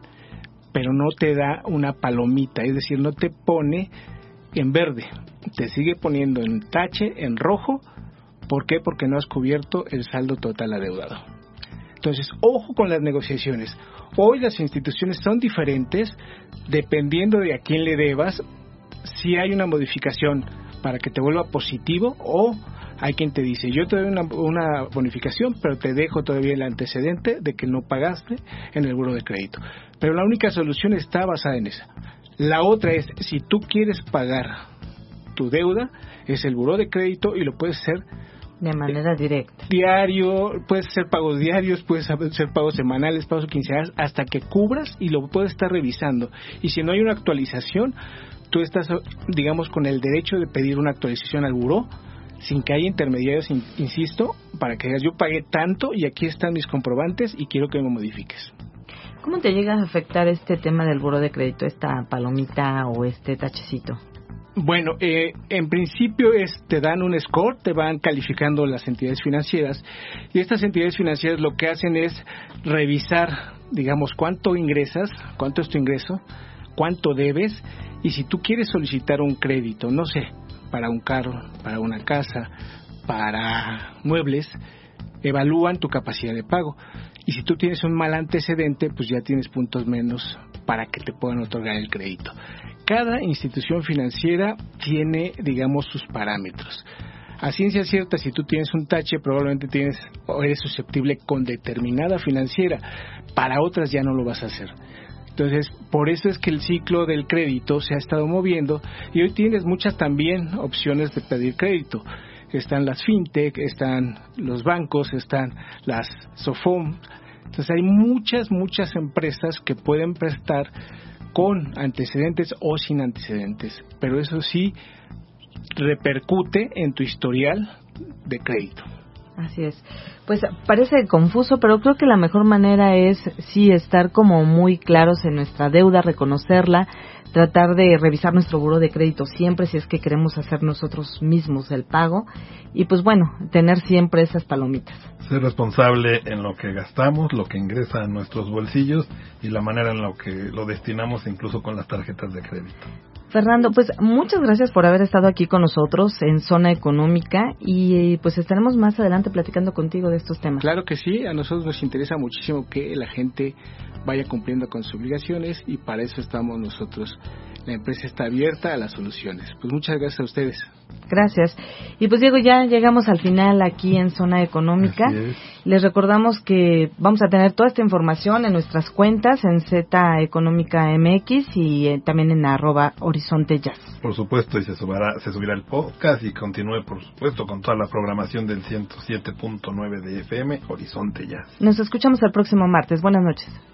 pero no te da una palomita, es decir, no te pone en verde, te sigue poniendo en tache, en rojo, ¿por qué? Porque no has cubierto el saldo total adeudado. Entonces, ojo con las negociaciones. Hoy las instituciones son diferentes dependiendo de a quién le debas, si hay una modificación para que te vuelva positivo o hay quien te dice, yo te doy una, una, bonificación, pero te dejo todavía el antecedente de que no pagaste en el buro de crédito. Pero la única solución está basada en esa. La otra es, si tú quieres pagar tu deuda, es el buro de crédito y lo puedes hacer de manera directa. Diario, puedes hacer pagos diarios, puedes hacer pagos semanales, pagos quincenales, hasta que cubras y lo puedes estar revisando. Y si no hay una actualización, tú estás, digamos, con el derecho de pedir una actualización al buró sin que haya intermediarios, insisto, para que digas yo pagué tanto y aquí están mis comprobantes y quiero que me modifiques. ¿Cómo te llega a afectar este tema del buro de crédito, esta palomita o este tachecito? Bueno, eh, en principio es, te dan un score, te van calificando las entidades financieras y estas entidades financieras lo que hacen es revisar, digamos, cuánto ingresas, cuánto es tu ingreso, cuánto debes y si tú quieres solicitar un crédito, no sé, para un carro, para una casa, para muebles, evalúan tu capacidad de pago. Y si tú tienes un mal antecedente, pues ya tienes puntos menos para que te puedan otorgar el crédito. Cada institución financiera tiene, digamos, sus parámetros. A ciencia cierta, si tú tienes un tache, probablemente tienes o eres susceptible con determinada financiera. Para otras ya no lo vas a hacer. Entonces, por eso es que el ciclo del crédito se ha estado moviendo y hoy tienes muchas también opciones de pedir crédito. Están las fintech, están los bancos, están las SOFOM. Entonces hay muchas, muchas empresas que pueden prestar con antecedentes o sin antecedentes. Pero eso sí repercute en tu historial de crédito. Así es. Pues parece confuso, pero creo que la mejor manera es sí estar como muy claros en nuestra deuda, reconocerla, tratar de revisar nuestro buro de crédito siempre si es que queremos hacer nosotros mismos el pago y pues bueno, tener siempre esas palomitas. Ser responsable en lo que gastamos, lo que ingresa a nuestros bolsillos y la manera en la que lo destinamos incluso con las tarjetas de crédito. Fernando, pues muchas gracias por haber estado aquí con nosotros en Zona Económica y pues estaremos más adelante platicando contigo de estos temas. Claro que sí, a nosotros nos interesa muchísimo que la gente vaya cumpliendo con sus obligaciones y para eso estamos nosotros. La empresa está abierta a las soluciones. Pues muchas gracias a ustedes. Gracias. Y pues Diego, ya llegamos al final aquí en Zona Económica. Les recordamos que vamos a tener toda esta información en nuestras cuentas en Z Económica MX y eh, también en arroba Horizonte Jazz. Por supuesto, y se subirá, se subirá el podcast y continúe, por supuesto, con toda la programación del 107.9 de FM Horizonte Jazz. Nos escuchamos el próximo martes. Buenas noches.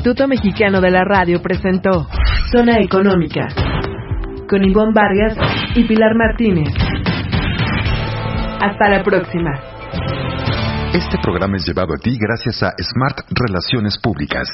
Instituto Mexicano de la Radio presentó Zona Económica con Ivonne Vargas y Pilar Martínez. Hasta la próxima. Este programa es llevado a ti gracias a Smart Relaciones Públicas.